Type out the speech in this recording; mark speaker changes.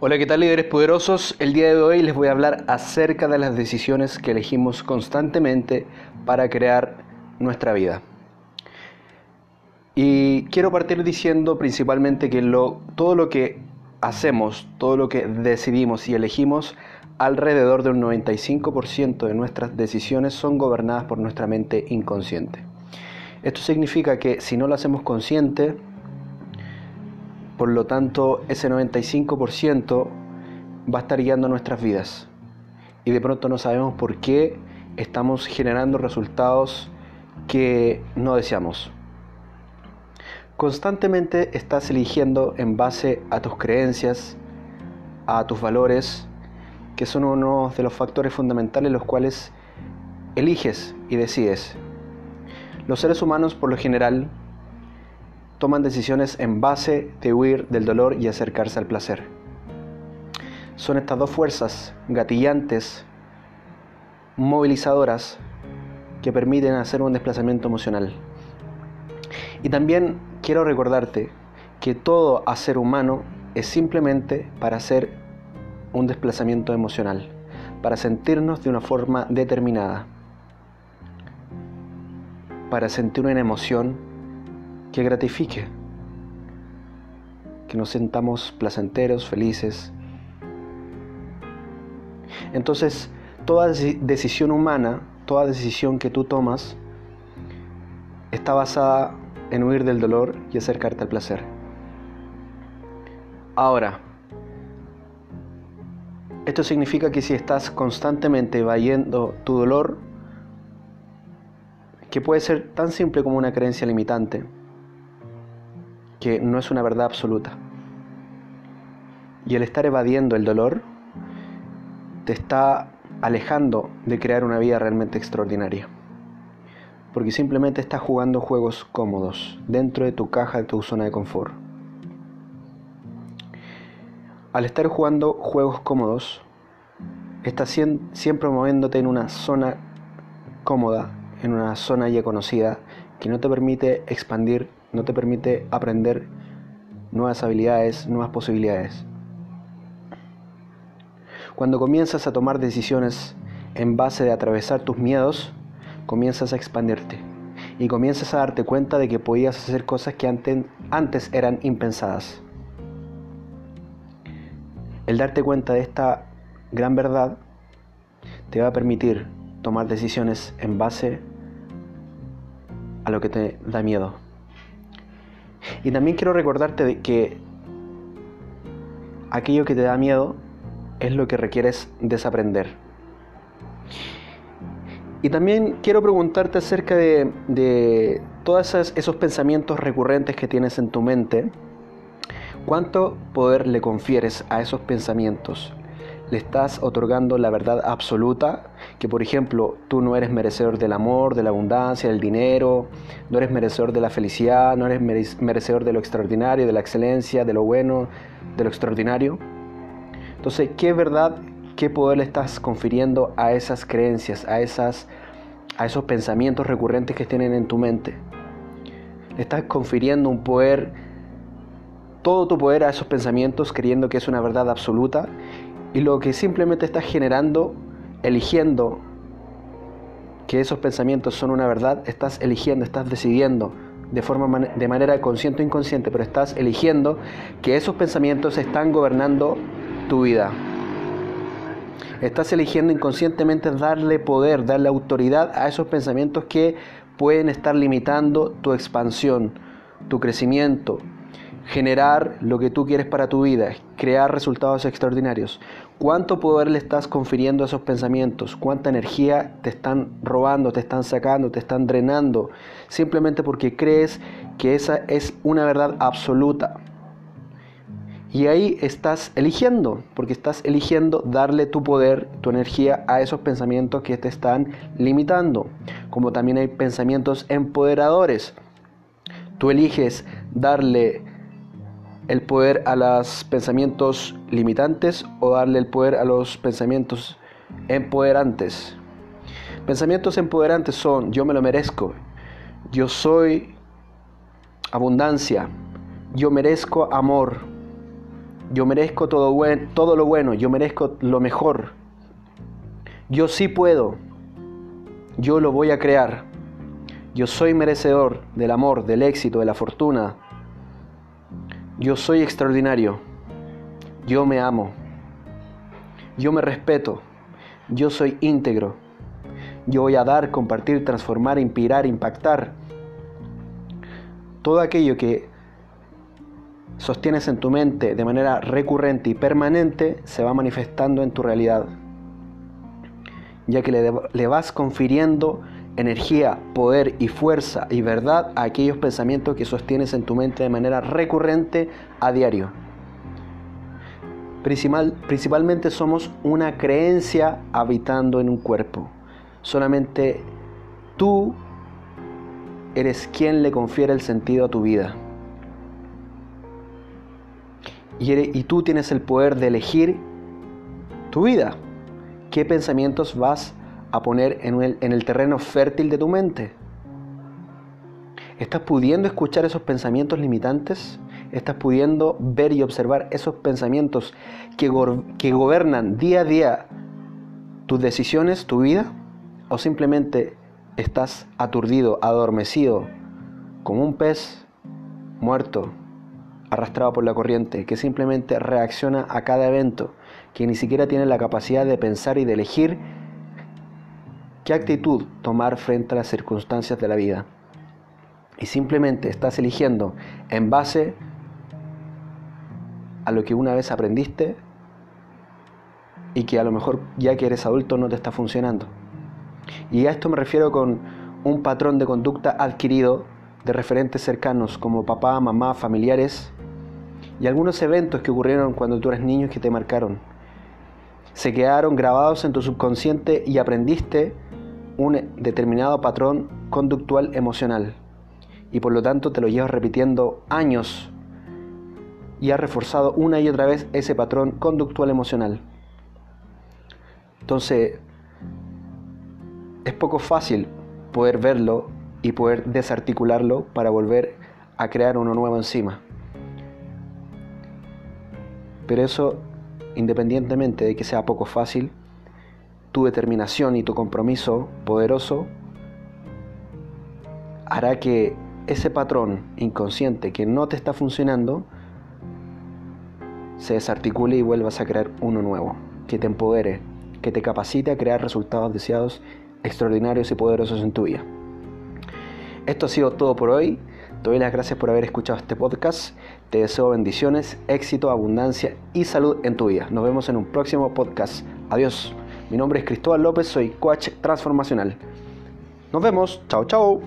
Speaker 1: Hola, ¿qué tal líderes poderosos? El día de hoy les voy a hablar acerca de las decisiones que elegimos constantemente para crear nuestra vida. Y quiero partir diciendo principalmente que todo lo que hacemos, todo lo que decidimos y elegimos, alrededor de un 95% de nuestras decisiones son gobernadas por nuestra mente inconsciente. Esto significa que si no lo hacemos consciente, por lo tanto, ese 95% va a estar guiando nuestras vidas. Y de pronto no sabemos por qué estamos generando resultados que no deseamos. Constantemente estás eligiendo en base a tus creencias, a tus valores, que son uno de los factores fundamentales los cuales eliges y decides. Los seres humanos por lo general toman decisiones en base de huir del dolor y acercarse al placer. Son estas dos fuerzas gatillantes, movilizadoras, que permiten hacer un desplazamiento emocional. Y también quiero recordarte que todo hacer humano es simplemente para hacer un desplazamiento emocional, para sentirnos de una forma determinada, para sentir una emoción que gratifique, que nos sentamos placenteros, felices. Entonces, toda decisión humana, toda decisión que tú tomas, está basada en huir del dolor y acercarte al placer. Ahora, esto significa que si estás constantemente evadiendo tu dolor, que puede ser tan simple como una creencia limitante, que no es una verdad absoluta. Y el estar evadiendo el dolor te está alejando de crear una vida realmente extraordinaria. Porque simplemente estás jugando juegos cómodos dentro de tu caja, de tu zona de confort. Al estar jugando juegos cómodos, estás siempre moviéndote en una zona cómoda, en una zona ya conocida, que no te permite expandir no te permite aprender nuevas habilidades, nuevas posibilidades. Cuando comienzas a tomar decisiones en base de atravesar tus miedos, comienzas a expandirte y comienzas a darte cuenta de que podías hacer cosas que antes eran impensadas. El darte cuenta de esta gran verdad te va a permitir tomar decisiones en base a lo que te da miedo. Y también quiero recordarte de que aquello que te da miedo es lo que requieres desaprender. Y también quiero preguntarte acerca de, de todos esos pensamientos recurrentes que tienes en tu mente. ¿Cuánto poder le confieres a esos pensamientos? Le estás otorgando la verdad absoluta, que por ejemplo tú no eres merecedor del amor, de la abundancia, del dinero, no eres merecedor de la felicidad, no eres merecedor de lo extraordinario, de la excelencia, de lo bueno, de lo extraordinario. Entonces, ¿qué verdad, qué poder le estás confiriendo a esas creencias, a, esas, a esos pensamientos recurrentes que tienen en tu mente? Le estás confiriendo un poder todo tu poder a esos pensamientos creyendo que es una verdad absoluta y lo que simplemente estás generando, eligiendo que esos pensamientos son una verdad, estás eligiendo, estás decidiendo de forma de manera consciente o inconsciente, pero estás eligiendo que esos pensamientos están gobernando tu vida. Estás eligiendo inconscientemente darle poder, darle autoridad a esos pensamientos que pueden estar limitando tu expansión, tu crecimiento, generar lo que tú quieres para tu vida, crear resultados extraordinarios. ¿Cuánto poder le estás confiriendo a esos pensamientos? ¿Cuánta energía te están robando, te están sacando, te están drenando? Simplemente porque crees que esa es una verdad absoluta. Y ahí estás eligiendo, porque estás eligiendo darle tu poder, tu energía a esos pensamientos que te están limitando. Como también hay pensamientos empoderadores. Tú eliges darle el poder a los pensamientos limitantes o darle el poder a los pensamientos empoderantes. Pensamientos empoderantes son yo me lo merezco, yo soy abundancia, yo merezco amor, Yo merezco todo, buen, todo lo bueno, yo merezco lo mejor. Yo sí puedo. Yo lo voy a crear. Yo soy merecedor del amor, del éxito, de la fortuna. Yo soy extraordinario. Yo me amo. Yo me respeto. Yo soy íntegro. Yo voy a dar, compartir, transformar, inspirar, impactar. Todo aquello que sostienes en tu mente de manera recurrente y permanente se va manifestando en tu realidad, ya que le, le, vas confiriendo energía, poder y fuerza y verdad a aquellos pensamientos que sostienes en tu mente de manera recurrente a diario. Principal, principalmente somos una creencia habitando en un cuerpo. Solamente tú eres quien le confiere el sentido a tu vida. Y, tú tienes el poder de elegir tu vida. ¿Qué pensamientos vas a poner en el, en el terreno fértil de tu mente? ¿Estás pudiendo escuchar esos pensamientos limitantes? ¿Estás pudiendo ver y observar esos pensamientos que, que gobernan día a día tus decisiones, tu vida? ¿O simplemente estás aturdido, adormecido, como un pez muerto arrastrado por la corriente, que simplemente reacciona a cada evento, que ni siquiera tiene la capacidad de pensar y de elegir qué actitud tomar frente a las circunstancias de la vida. Y simplemente estás eligiendo en base a lo que una vez aprendiste y que a lo mejor ya que eres adulto no te está funcionando. Y a esto me refiero con un patrón de conducta adquirido de referentes cercanos como papá, mamá, familiares y algunos eventos que ocurrieron cuando tú eres niño que te marcaron. Se quedaron grabados en tu subconsciente y aprendiste un determinado patrón conductual emocional. Y por lo tanto te lo llevas repitiendo años y has reforzado una y otra vez ese patrón conductual emocional. Entonces, es poco fácil poder verlo y poder desarticularlo para volver a crear uno nuevo encima. Pero eso, independientemente de que sea poco fácil, tu determinación y tu compromiso poderoso hará que ese patrón inconsciente que no te está funcionando se desarticule y vuelvas a crear uno nuevo, que te empodere, que te capacite a crear resultados deseados, extraordinarios y poderosos en tu vida. Esto ha sido todo por hoy. Te doy las gracias por haber escuchado este podcast. Te deseo bendiciones, éxito, abundancia y salud en tu vida. Nos vemos en un próximo podcast. Adiós. Mi nombre es Cristóbal López, soy coach transformacional. Nos vemos, chao chao.